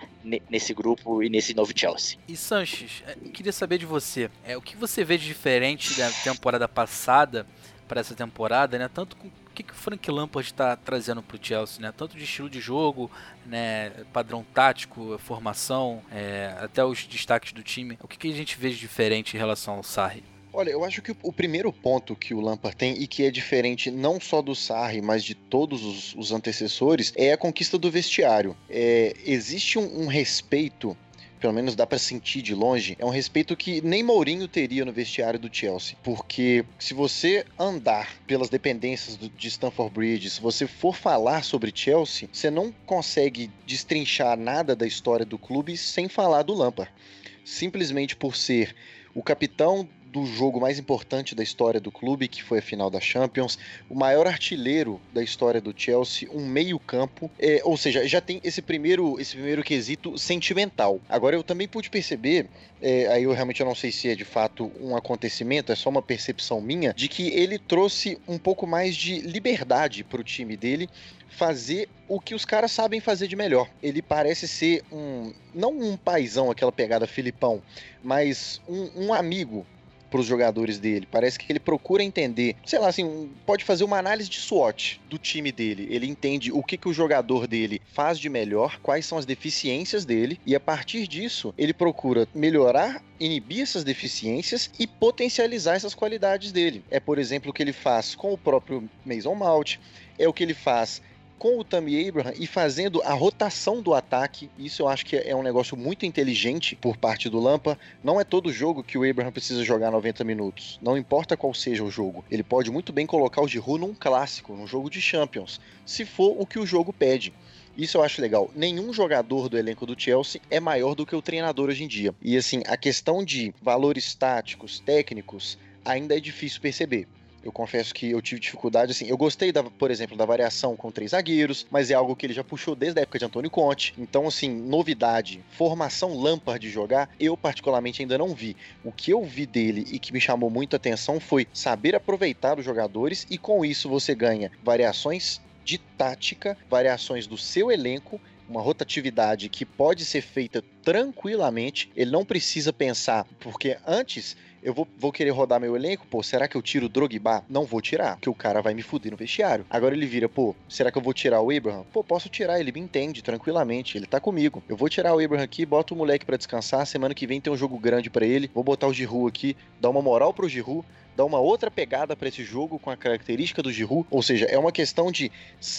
nesse grupo e nesse novo Chelsea.
E Sanches, é, queria saber de você, é, o que você vê de diferente da temporada passada para essa temporada, né, tanto com o que, que o Frank Lampard está trazendo para o Chelsea, né? Tanto de estilo de jogo, né? Padrão tático, formação, é, até os destaques do time. O que, que a gente vê de diferente em relação ao Sarri?
Olha, eu acho que o primeiro ponto que o Lampard tem e que é diferente não só do Sarri, mas de todos os, os antecessores, é a conquista do vestiário. É, existe um, um respeito pelo menos dá para sentir de longe, é um respeito que nem Mourinho teria no vestiário do Chelsea. Porque se você andar pelas dependências do, de Stamford Bridge, se você for falar sobre Chelsea, você não consegue destrinchar nada da história do clube sem falar do Lampard. Simplesmente por ser o capitão do jogo mais importante da história do clube, que foi a final da Champions, o maior artilheiro da história do Chelsea, um meio-campo, é, ou seja, já tem esse primeiro, esse primeiro quesito sentimental. Agora eu também pude perceber, é, aí eu realmente não sei se é de fato um acontecimento, é só uma percepção minha, de que ele trouxe um pouco mais de liberdade para o time dele fazer o que os caras sabem fazer de melhor. Ele parece ser um, não um paizão, aquela pegada Filipão, mas um, um amigo para os jogadores dele. Parece que ele procura entender, sei lá, assim, pode fazer uma análise de SWOT do time dele. Ele entende o que, que o jogador dele faz de melhor, quais são as deficiências dele, e a partir disso ele procura melhorar, inibir essas deficiências e potencializar essas qualidades dele. É, por exemplo, o que ele faz com o próprio Mason Mount, é o que ele faz com o Tammy Abraham e fazendo a rotação do ataque. Isso eu acho que é um negócio muito inteligente por parte do Lampa. Não é todo jogo que o Abraham precisa jogar 90 minutos. Não importa qual seja o jogo. Ele pode muito bem colocar o Giroud num clássico, num jogo de Champions, se for o que o jogo pede. Isso eu acho legal. Nenhum jogador do elenco do Chelsea é maior do que o treinador hoje em dia. E assim, a questão de valores táticos, técnicos, ainda é difícil perceber. Eu confesso que eu tive dificuldade, assim, eu gostei, da, por exemplo, da variação com três zagueiros, mas é algo que ele já puxou desde a época de Antônio Conte. Então, assim, novidade, formação Lampard de jogar, eu particularmente ainda não vi. O que eu vi dele e que me chamou muito a atenção foi saber aproveitar os jogadores e com isso você ganha variações de tática, variações do seu elenco uma rotatividade que pode ser feita tranquilamente. Ele não precisa pensar, porque antes Eu vou, vou querer rodar meu elenco, pô, será que eu tiro o Drogba? Não vou tirar, porque o cara vai me fuder no vestiário. Agora ele vira, pô, será que eu vou tirar o Abraham? Pô, posso tirar, ele me entende tranquilamente, ele tá comigo. Eu vou tirar o Abraham aqui, boto o moleque para descansar, semana que vem tem um jogo grande para ele, vou botar o Giroud aqui, dar uma moral pro Giroud, dar uma outra pegada para esse jogo com a característica do Giroud, ou seja, é uma questão de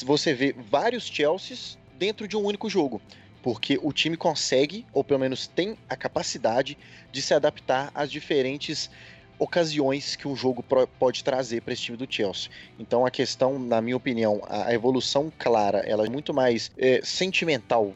você ver vários Chelseas dentro de um único jogo porque o time consegue, ou pelo menos tem a capacidade de se adaptar às diferentes ocasiões que um jogo pode trazer para esse time do Chelsea. Então a questão, na minha opinião, a evolução clara, ela é muito mais é, sentimental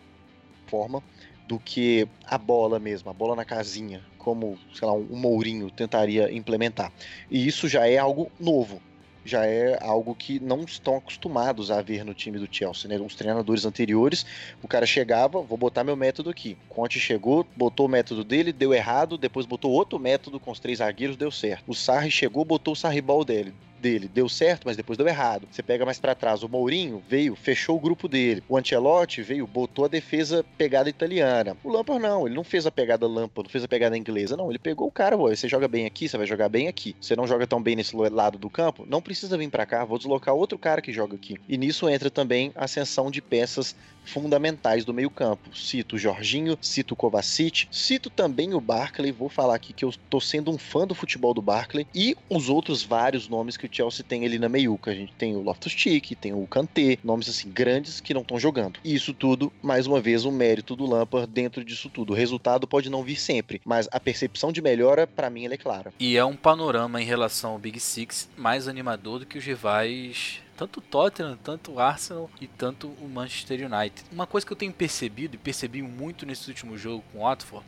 forma do que a bola mesmo, a bola na casinha, como, sei lá, um Mourinho tentaria implementar. E isso já é algo novo já é algo que não estão acostumados a ver no time do Chelsea, né? Uns treinadores anteriores, o cara chegava, vou botar meu método aqui. Conte chegou, botou o método dele, deu errado, depois botou outro método com os três zagueiros, deu certo. O Sarri chegou, botou o Sarribal dele, dele deu certo, mas depois deu errado. Você pega mais para trás, o Mourinho veio, fechou o grupo dele. O Ancelotti veio, botou a defesa pegada italiana. O Lampard não, ele não fez a pegada Lampard, não fez a pegada inglesa, não. Ele pegou o cara, você joga bem aqui, você vai jogar bem aqui. Você não joga tão bem nesse lado do campo, não precisa vir para cá, vou deslocar outro cara que joga aqui. E nisso entra também a ascensão de peças fundamentais do meio-campo. Cito o Jorginho, cito o Kovacic, cito também o Barkley. Vou falar aqui que eu tô sendo um fã do futebol do Barkley e os outros vários nomes que o Chelsea tem ali na meiuca. A gente tem o Loftus-Cheek, tem o Kanté, nomes assim grandes que não estão jogando. E isso tudo, mais uma vez, o um mérito do Lampard dentro disso tudo. O resultado pode não vir sempre, mas a percepção de melhora, para mim, ela é clara.
E é um panorama em relação ao Big Six mais animador do que os rivais tanto o Tottenham, tanto o Arsenal e tanto o Manchester United. Uma coisa que eu tenho percebido e percebi muito nesse último jogo com o Watford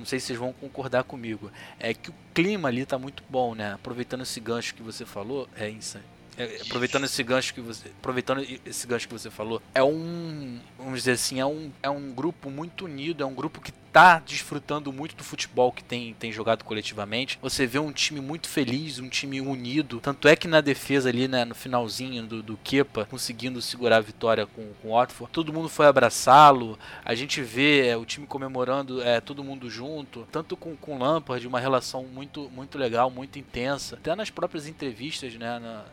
não sei se vocês vão concordar comigo, é que o clima ali tá muito bom, né? Aproveitando esse gancho que você falou, é insano. É, aproveitando esse gancho que você aproveitando esse gancho que você falou é um vamos dizer assim é um, é um grupo muito unido é um grupo que tá desfrutando muito do futebol que tem, tem jogado coletivamente. Você vê um time muito feliz, um time unido. Tanto é que na defesa ali, né, no finalzinho do, do Kepa, conseguindo segurar a vitória com, com o Watford, todo mundo foi abraçá-lo. A gente vê é, o time comemorando é, todo mundo junto, tanto com, com o Lampard, uma relação muito, muito legal, muito intensa. Até nas próprias entrevistas, né, na,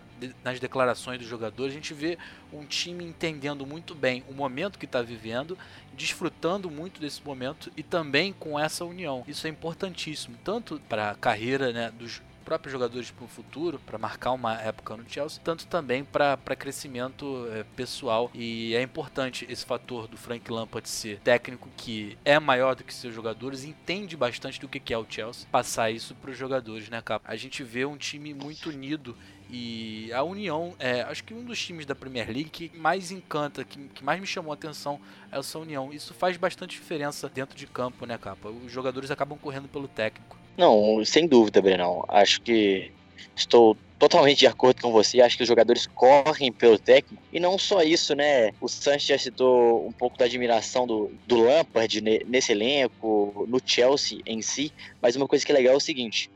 nas declarações dos jogadores, a gente vê um time entendendo muito bem o momento que está vivendo, desfrutando muito desse momento e também com essa união. Isso é importantíssimo, tanto para a carreira né, dos próprios jogadores para o futuro, para marcar uma época no Chelsea, tanto também para crescimento é, pessoal. E é importante esse fator do Frank Lampard ser técnico que é maior do que seus jogadores, entende bastante do que é o Chelsea, passar isso para os jogadores, né, Capa? A gente vê um time muito unido e a União, é, acho que um dos times da Premier League que mais encanta, que, que mais me chamou a atenção é essa União. Isso faz bastante diferença dentro de campo, né, Capa? Os jogadores acabam correndo pelo técnico.
Não, sem dúvida, Brenão. Acho que estou totalmente de acordo com você. Acho que os jogadores correm pelo técnico. E não só isso, né? O Sanches já citou um pouco da admiração do, do Lampard nesse elenco, no Chelsea em si. Mas uma coisa que é legal é o seguinte: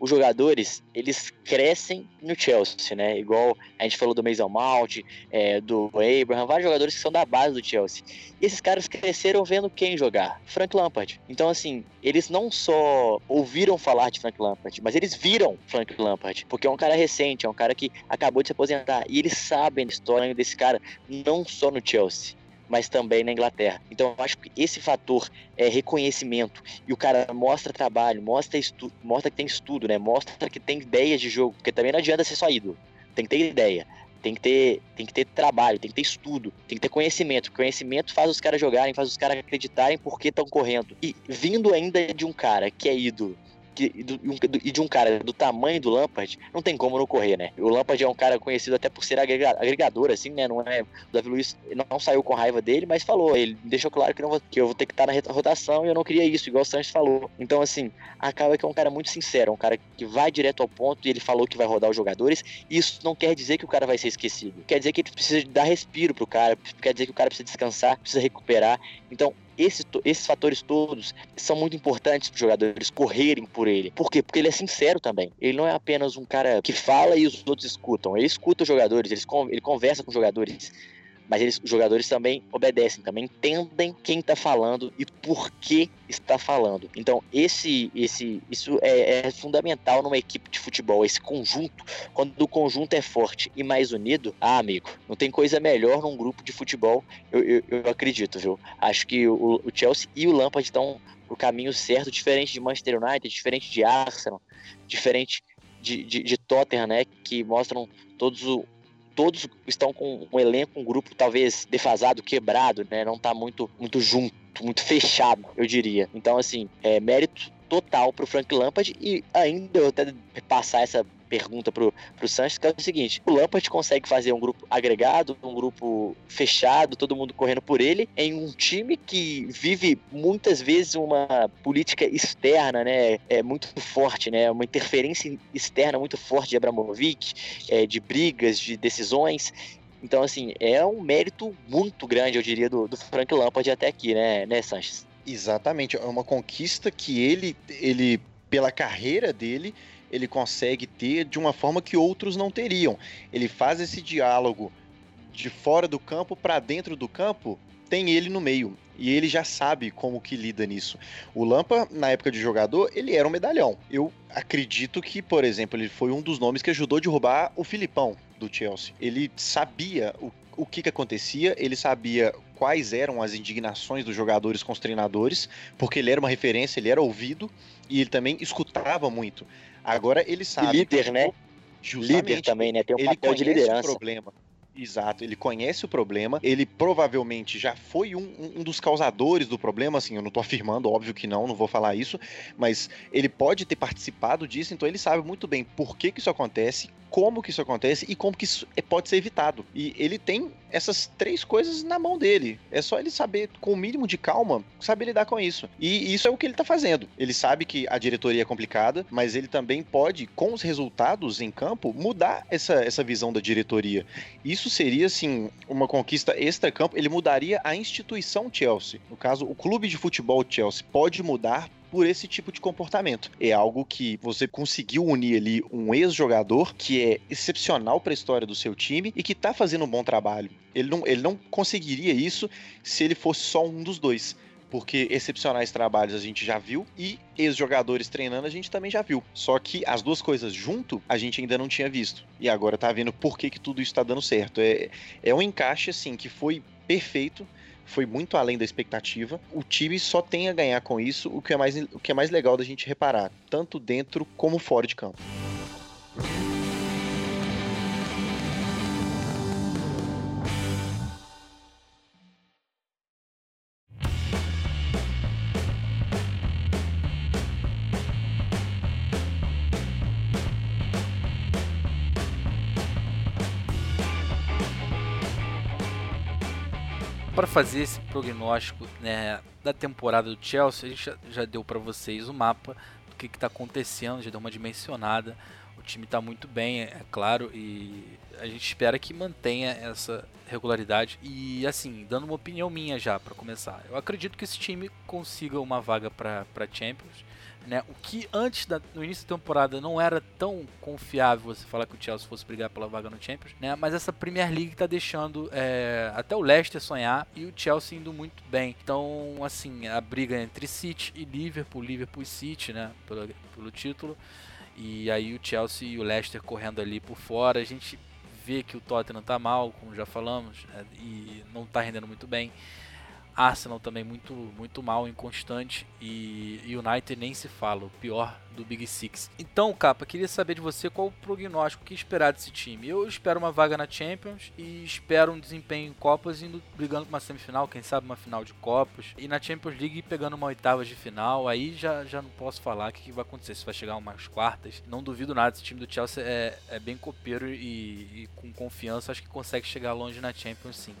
os jogadores eles crescem no Chelsea, né? Igual a gente falou do Mason Mount, é, do Abraham, vários jogadores que são da base do Chelsea. E esses caras cresceram vendo quem jogar? Frank Lampard. Então, assim, eles não só ouviram falar de Frank Lampard, mas eles viram Frank Lampard, porque é um cara recente, é um cara que acabou de se aposentar. E eles sabem a história desse cara, não só no Chelsea mas também na Inglaterra. Então eu acho que esse fator é reconhecimento e o cara mostra trabalho, mostra, estu mostra que tem estudo, né? Mostra que tem ideias de jogo, porque também não adianta ser só ídolo. Tem que ter ideia, tem que ter, tem que ter trabalho, tem que ter estudo, tem que ter conhecimento. Conhecimento faz os caras jogarem, faz os caras acreditarem porque estão correndo. E vindo ainda de um cara que é ídolo, e de um cara do tamanho do Lampard, não tem como não correr, né? O Lampard é um cara conhecido até por ser agregador, assim, né? Não é, o Davi Luiz não saiu com raiva dele, mas falou, ele deixou claro que, não que eu vou ter que estar na rotação e eu não queria isso, igual o Sanches falou. Então, assim, acaba que é um cara muito sincero, um cara que vai direto ao ponto e ele falou que vai rodar os jogadores. Isso não quer dizer que o cara vai ser esquecido. Quer dizer que ele precisa dar respiro pro cara, quer dizer que o cara precisa descansar, precisa recuperar. Então, esse, esses fatores todos são muito importantes para os jogadores correrem por ele. Por quê? Porque ele é sincero também. Ele não é apenas um cara que fala e os outros escutam. Ele escuta os jogadores, ele, ele conversa com os jogadores. Mas eles, os jogadores também obedecem, também entendem quem está falando e por que está falando. Então, esse, esse, isso é, é, fundamental numa equipe de futebol, esse conjunto. Quando o conjunto é forte e mais unido, ah, amigo, não tem coisa melhor num grupo de futebol, eu, eu, eu acredito, viu? Acho que o, o Chelsea e o Lampard estão no caminho certo, diferente de Manchester United, diferente de Arsenal, diferente de, de, de Tottenham, né? Que mostram todos o, todos estão com um elenco, um grupo talvez defasado, quebrado, né? Não tá muito, muito junto, muito fechado, eu diria. Então, assim, é mérito total pro Frank Lampard e ainda eu até passar essa pergunta pro, pro Sanches, que é o seguinte: o Lampard consegue fazer um grupo agregado, um grupo fechado, todo mundo correndo por ele, em um time que vive muitas vezes uma política externa, né? É muito forte, né? Uma interferência externa muito forte de Abramovich, é, de brigas, de decisões. Então, assim, é um mérito muito grande, eu diria, do, do Frank Lampard até aqui, né, né, Sanches?
Exatamente, é uma conquista que ele, ele pela carreira dele, ele consegue ter de uma forma que outros não teriam. Ele faz esse diálogo de fora do campo para dentro do campo, tem ele no meio. E ele já sabe como que lida nisso. O Lampa, na época de jogador, ele era um medalhão. Eu acredito que, por exemplo, ele foi um dos nomes que ajudou a derrubar o Filipão do Chelsea. Ele sabia o, o que, que acontecia, ele sabia quais eram as indignações dos jogadores com os treinadores, porque ele era uma referência, ele era ouvido e ele também escutava muito. Agora ele sabe.
E líder, né? Líder também, né? Tem um papel de liderança.
O problema. Exato, ele conhece o problema, ele provavelmente já foi um, um, dos causadores do problema, assim, eu não tô afirmando, óbvio que não, não vou falar isso, mas ele pode ter participado disso, então ele sabe muito bem por que, que isso acontece, como que isso acontece e como que isso é, pode ser evitado. E ele tem essas três coisas na mão dele. É só ele saber, com o mínimo de calma, saber lidar com isso. E isso é o que ele tá fazendo. Ele sabe que a diretoria é complicada, mas ele também pode, com os resultados em campo, mudar essa, essa visão da diretoria. Isso seria, assim, uma conquista extra-campo. Ele mudaria a instituição Chelsea. No caso, o clube de futebol Chelsea pode mudar por esse tipo de comportamento. É algo que você conseguiu unir ali um ex-jogador que é excepcional para a história do seu time e que está fazendo um bom trabalho. Ele não, ele não conseguiria isso se ele fosse só um dos dois porque excepcionais trabalhos a gente já viu e ex-jogadores treinando a gente também já viu. Só que as duas coisas junto a gente ainda não tinha visto. E agora tá vendo por que, que tudo isso tá dando certo. É, é um encaixe assim que foi perfeito foi muito além da expectativa. O time só tem a ganhar com isso, o que é mais, o que é mais legal da gente reparar, tanto dentro como fora de campo.
Fazer esse prognóstico né, da temporada do Chelsea, a gente já, já deu para vocês o mapa do que está acontecendo, já deu uma dimensionada. O time está muito bem, é claro, e a gente espera que mantenha essa regularidade. E assim, dando uma opinião minha já para começar, eu acredito que esse time consiga uma vaga para Champions. Né? O que antes da, no início da temporada não era tão confiável você falar que o Chelsea fosse brigar pela vaga no Champions, né? Mas essa Premier League está deixando é, até o Leicester sonhar e o Chelsea indo muito bem. Então, assim, a briga entre City e Liverpool, Liverpool e City, né? Pelo, pelo título. E aí o Chelsea e o Leicester correndo ali por fora. A gente vê que o Tottenham tá mal, como já falamos, né? e não tá rendendo muito bem. Arsenal também muito, muito mal, inconstante. E United nem se fala, o pior do Big Six. Então, Capa, queria saber de você qual o prognóstico que esperar desse time. Eu espero uma vaga na Champions e espero um desempenho em Copas, indo brigando com uma semifinal, quem sabe uma final de Copas. E na Champions League pegando uma oitava de final, aí já, já não posso falar o que, que vai acontecer, se vai chegar umas quartas. Não duvido nada, esse time do Chelsea é, é bem copeiro e, e com confiança acho que consegue chegar longe na Champions sim.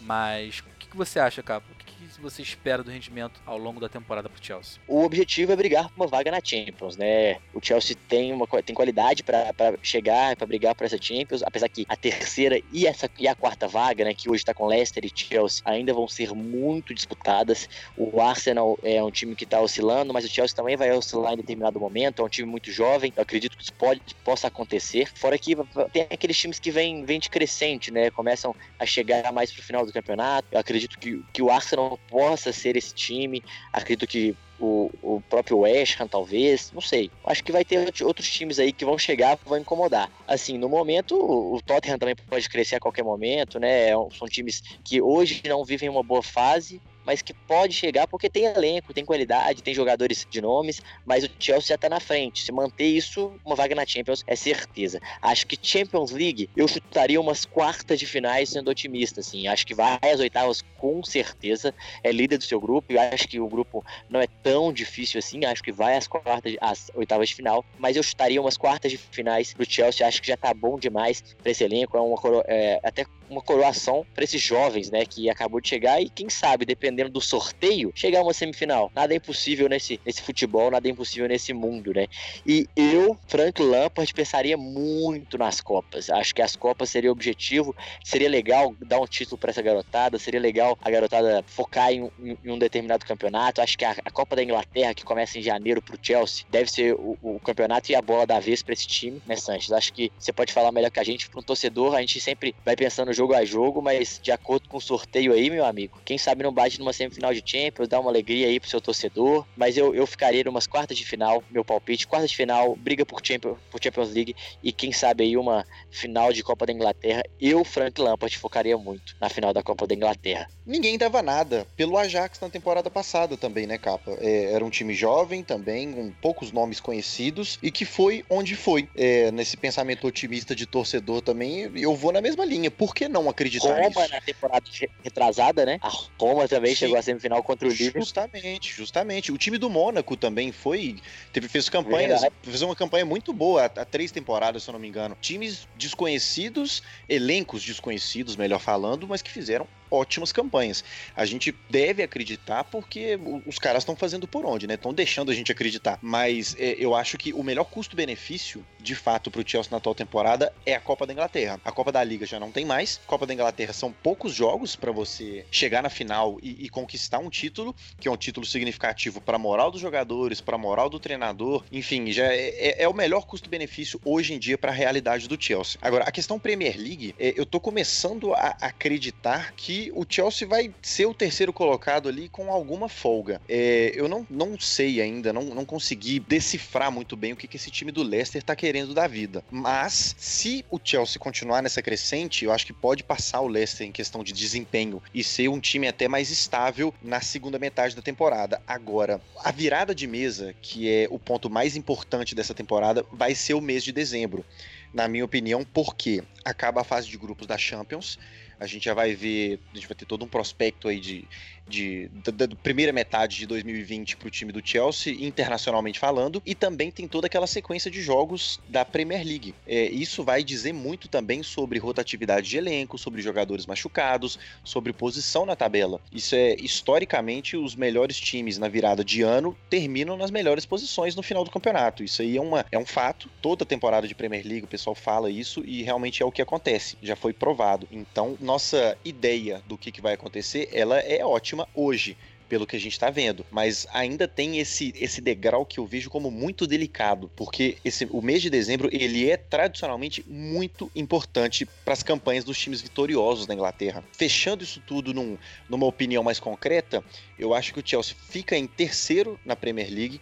Mas o que, você acha, Capa? O que, que você espera do rendimento ao longo da temporada pro Chelsea?
O objetivo é brigar por uma vaga na Champions, né? O Chelsea tem, uma, tem qualidade para chegar, para brigar por essa Champions, apesar que a terceira e, essa, e a quarta vaga, né, que hoje está com Leicester e Chelsea, ainda vão ser muito disputadas. O Arsenal é um time que está oscilando, mas o Chelsea também vai oscilar em determinado momento, é um time muito jovem, eu acredito que isso pode, possa acontecer. Fora que tem aqueles times que vêm vem de crescente, né? Começam a chegar mais pro final do campeonato. Eu acredito que, que o Arsenal possa ser esse time. Acredito que o, o próprio West Ham, talvez, não sei. Acho que vai ter outros times aí que vão chegar vão incomodar. Assim, no momento, o Tottenham também pode crescer a qualquer momento, né? É são times que hoje não vivem uma boa fase, mas que pode chegar porque tem elenco, tem qualidade, tem jogadores de nomes, mas o Chelsea já está na frente. Se manter isso, uma vaga na Champions é certeza. Acho que Champions League eu chutaria umas quartas de finais sendo otimista, assim. Acho que vai às oitavas com certeza. É líder do seu grupo. Eu acho que o grupo não é tão difícil assim. Acho que vai às quartas, às oitavas de final. Mas eu chutaria umas quartas de finais pro Chelsea. Acho que já tá bom demais para esse elenco. É uma é, até uma coroação para esses jovens, né, que acabou de chegar e quem sabe, dependendo do sorteio, chegar a uma semifinal. Nada é impossível nesse, nesse futebol, nada é impossível nesse mundo, né? E eu, Frank Lampard, pensaria muito nas Copas. Acho que as Copas seria o objetivo, seria legal dar um título para essa garotada, seria legal a garotada focar em, em, em um determinado campeonato. Acho que a, a, Copa da Inglaterra, que começa em janeiro pro Chelsea, deve ser o, o campeonato e a bola da vez para esse time, né, Sanches? Acho que você pode falar melhor que a gente, para um torcedor, a gente sempre vai pensando jogo a jogo, mas de acordo com o sorteio aí, meu amigo, quem sabe não bate numa semifinal de Champions, dá uma alegria aí pro seu torcedor, mas eu, eu ficaria numas quartas de final, meu palpite, quartas de final, briga por Champions, por Champions League e quem sabe aí uma final de Copa da Inglaterra. Eu, Frank Lampard, focaria muito na final da Copa da Inglaterra.
Ninguém dava nada pelo Ajax na temporada passada também, né, Capa? É, era um time jovem também, com poucos nomes conhecidos e que foi onde foi. É, nesse pensamento otimista de torcedor também, eu vou na mesma linha. Por que não acreditar
Roma
nisso.
na temporada retrasada, né? A Roma também Sim. chegou à semifinal contra o Liverpool.
Justamente, justamente. O time do Mônaco também foi, teve fez campanhas, Verdade. fez uma campanha muito boa há três temporadas, se eu não me engano. Times desconhecidos, elencos desconhecidos, melhor falando, mas que fizeram ótimas campanhas. A gente deve acreditar porque os caras estão fazendo por onde, né? Estão deixando a gente acreditar. Mas é, eu acho que o melhor custo-benefício, de fato, para o Chelsea na atual temporada é a Copa da Inglaterra. A Copa da Liga já não tem mais. Copa da Inglaterra são poucos jogos para você chegar na final e, e, conquistar um título, que é um título significativo para a moral dos jogadores, para a moral do treinador. Enfim, já é, é, é o melhor custo-benefício hoje em dia para a realidade do Chelsea. Agora, a questão Premier League, é, eu tô começando a acreditar que o Chelsea vai ser o terceiro colocado ali com alguma folga. É, eu não, não sei ainda, não, não consegui decifrar muito bem o que, que esse time do Leicester tá querendo da vida. Mas, se o Chelsea continuar nessa crescente, eu acho que pode passar o Leicester em questão de desempenho e ser um time até mais estável na segunda metade da temporada. Agora, a virada de mesa, que é o ponto mais importante dessa temporada, vai ser o mês de dezembro. Na minha opinião, porque acaba a fase de grupos da Champions a gente já vai ver, a gente vai ter todo um prospecto aí de, de, da, da primeira metade de 2020 para o time do Chelsea, internacionalmente falando, e também tem toda aquela sequência de jogos da Premier League. É, isso vai dizer muito também sobre rotatividade de elenco, sobre jogadores machucados, sobre posição na tabela. Isso é historicamente os melhores times na virada de ano terminam nas melhores posições no final do campeonato. Isso aí é, uma, é um fato. Toda temporada de Premier League o pessoal fala isso e realmente é o que acontece. Já foi provado. Então, nossa ideia do que, que vai acontecer, ela é ótima ótima hoje, pelo que a gente está vendo, mas ainda tem esse, esse degrau que eu vejo como muito delicado, porque esse, o mês de dezembro ele é tradicionalmente muito importante para as campanhas dos times vitoriosos na Inglaterra. Fechando isso tudo num, numa opinião mais concreta, eu acho que o Chelsea fica em terceiro na Premier League,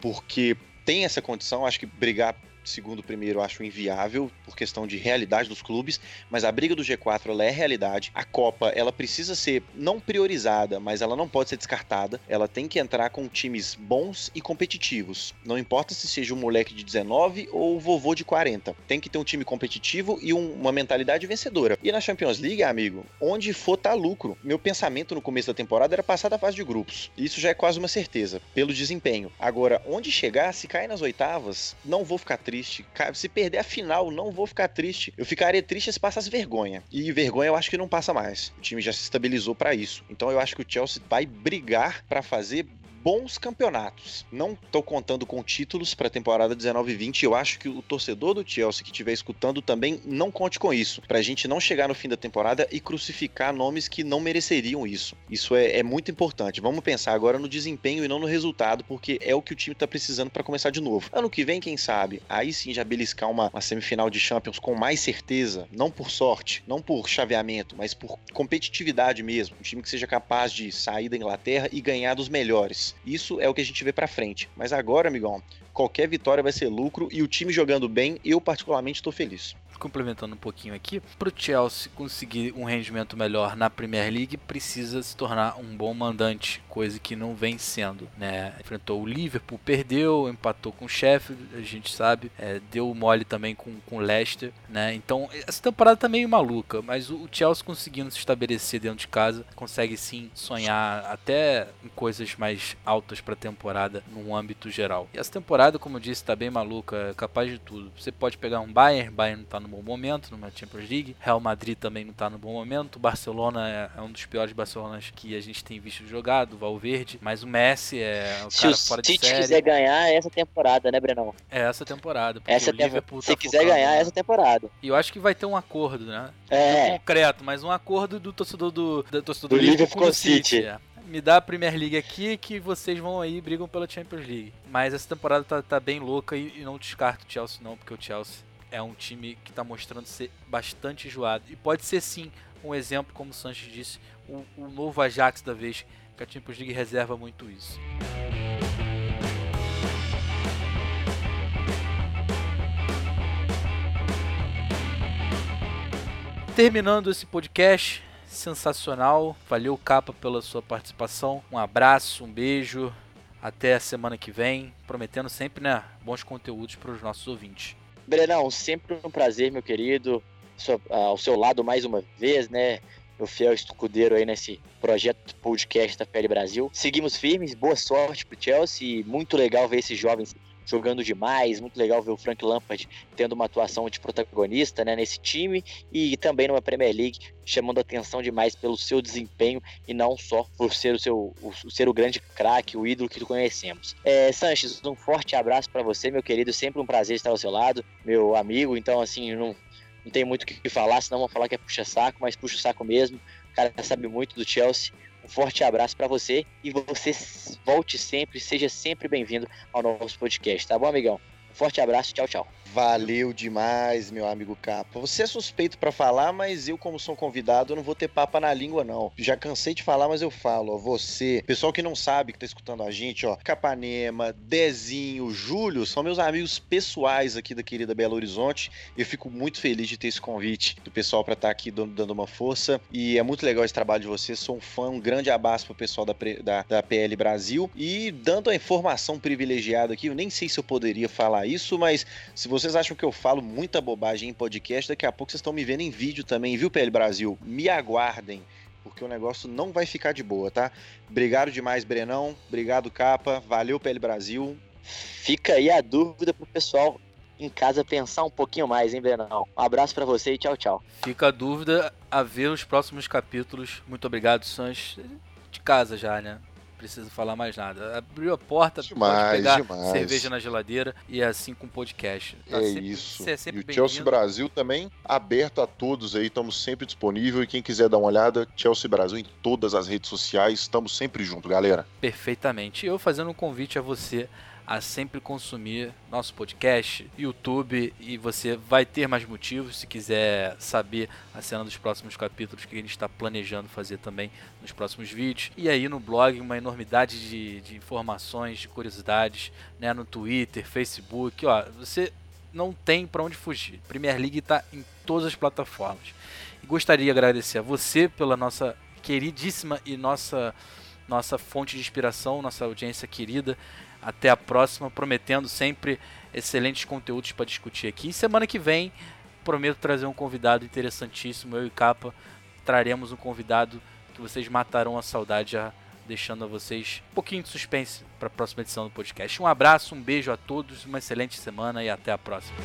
porque tem essa condição, acho que brigar segundo primeiro acho inviável por questão de realidade dos clubes, mas a briga do G4 ela é realidade. A Copa ela precisa ser não priorizada, mas ela não pode ser descartada. Ela tem que entrar com times bons e competitivos. Não importa se seja um moleque de 19 ou o vovô de 40. Tem que ter um time competitivo e um, uma mentalidade vencedora. E na Champions League, amigo, onde for tá lucro. Meu pensamento no começo da temporada era passar da fase de grupos. Isso já é quase uma certeza, pelo desempenho. Agora, onde chegar, se cair nas oitavas, não vou ficar triste triste. Se perder a final, não vou ficar triste. Eu ficaria triste se passasse vergonha. E vergonha eu acho que não passa mais. O time já se estabilizou para isso. Então eu acho que o Chelsea vai brigar para fazer bons campeonatos. Não estou contando com títulos para a temporada 19-20. Eu acho que o torcedor do Chelsea que estiver escutando também não conte com isso. Para a gente não chegar no fim da temporada e crucificar nomes que não mereceriam isso. Isso é, é muito importante. Vamos pensar agora no desempenho e não no resultado, porque é o que o time está precisando para começar de novo. Ano que vem, quem sabe, aí sim já beliscar uma, uma semifinal de Champions com mais certeza, não por sorte, não por chaveamento, mas por competitividade mesmo. Um time que seja capaz de sair da Inglaterra e ganhar dos melhores. Isso é o que a gente vê para frente. Mas agora, amigão, qualquer vitória vai ser lucro e o time jogando bem, eu particularmente estou feliz
complementando um pouquinho aqui, para o Chelsea conseguir um rendimento melhor na Premier League, precisa se tornar um bom mandante, coisa que não vem sendo. Né? Enfrentou o Liverpool, perdeu, empatou com o Sheffield, a gente sabe, é, deu mole também com, com o Leicester. Né? Então, essa temporada tá meio maluca, mas o Chelsea conseguindo se estabelecer dentro de casa, consegue sim sonhar até em coisas mais altas para a temporada, num âmbito geral. E essa temporada, como eu disse, está bem maluca, é capaz de tudo. Você pode pegar um Bayern, Bayern não tá no bom momento numa Champions League. Real Madrid também não está no bom momento. Barcelona é, é, um dos piores Barcelonas que a gente tem visto jogado, Valverde. Mas o Messi é o
Se
cara
o
fora
City
de série.
quiser ganhar é essa temporada, né, Brenão?
É essa temporada. porque
Essa
o Liverpool
Se
tá
quiser
focando-
ganhar é essa temporada.
E eu acho que vai ter um acordo, né?
É.
Não concreto, mas um acordo do torcedor do, do torcedor
Do
do, Liverpool com o
o City.
é. Me dá a Premier League aqui que vocês vão aí e brigam pela Champions League. Mas essa temporada tá, tá bem louca e, e não descarto o Chelsea não, porque o Chelsea é um time que tá mostrando ser bastante enjoado. E pode ser sim um exemplo, como o Sanches disse, o, o novo Ajax da vez, que a Champions League reserva muito isso. Terminando esse podcast sensacional. Valeu, Capa, pela sua participação. Um abraço, um beijo. Até a semana que vem. Prometendo sempre né, bons conteúdos para os nossos ouvintes.
Brenão, sempre um prazer, meu querido. Só- Ao seu lado mais uma vez, né? Meu fiel escudeiro aí nesse projeto podcast da PL Brasil. Seguimos firmes, boa sorte pro Chelsea. Muito legal ver esses jovens jogando demais. Muito legal ver o Frank Lampard tendo uma atuação de protagonista né, nesse time. E também numa Premier League, chamando atenção demais pelo seu desempenho e não só por ser o seu o, ser o grande craque, o ídolo que conhecemos. É, Sanches, um forte abraço para você, meu querido. Sempre um prazer estar ao seu lado, meu amigo. Então, assim, não, não tem muito o que falar, senão vão falar que é puxa-saco, mas puxa saco mesmo. O cara sabe muito do Chelsea. Forte abraço para você e você volte sempre, seja sempre bem-vindo ao nosso podcast, tá bom, amigão? Um forte abraço, tchau, tchau.
Valeu demais, meu amigo Capa. Você é suspeito pra falar, mas eu, como sou convidado, não vou ter papa na língua, não. Já cansei de falar, mas eu falo, ó. Você, pessoal que não sabe que tá escutando a gente, ó. Capanema, Dezinho, Júlio, são meus amigos pessoais aqui da querida Belo Horizonte. Eu fico muito feliz de ter esse convite do pessoal pra estar aqui dando, dando uma força. E é muito legal esse trabalho de vocês. Sou um fã, um grande abraço pro pessoal da, da, da PL Brasil. E dando a informação privilegiada aqui, eu nem sei se eu poderia falar isso, mas se vocês acham que eu falo muita bobagem em podcast, daqui a pouco vocês estão me vendo em vídeo também, viu, PL Brasil? Me aguardem, porque o negócio não vai ficar de boa, tá? Obrigado demais, Brenão. Obrigado, Capa. Valeu, PL Brasil.
Fica aí a dúvida pro pessoal em casa pensar um pouquinho mais, hein, Brenão? Um abraço para você e tchau, tchau.
Fica a dúvida a ver os próximos capítulos. Muito obrigado, Sanches. De casa já, né? Preciso falar mais nada. Abriu a porta, pode
Demais,
pegar
demais.
cerveja na geladeira e é assim com o podcast. Tá
é
sempre-
isso.
É
e o Chelsea. Brasil também aberto a todos aí, estamos sempre disponível. E quem quiser dar uma olhada, Chelsea Brasil em todas as redes sociais, estamos sempre junto, galera.
Perfeitamente. Eu fazendo um convite a você a sempre consumir nosso podcast, YouTube, e você vai ter mais motivos se quiser saber a cena dos próximos capítulos que a gente está planejando fazer também nos próximos vídeos. E aí no blog uma enormidade de, de informações, de curiosidades, né, no Twitter, Facebook, ó, você não tem para onde fugir. Premier League está em todas as plataformas. E gostaria de agradecer a você pela nossa queridíssima e nossa nossa fonte de inspiração, nossa audiência querida. Até a próxima, prometendo sempre excelentes conteúdos para discutir aqui. Semana que vem, prometo trazer um convidado interessantíssimo. Eu e Capa traremos um convidado que vocês matarão a saudade já deixando a vocês um pouquinho de suspense para a próxima edição do podcast. Um abraço, um beijo a todos, uma excelente semana e até a próxima.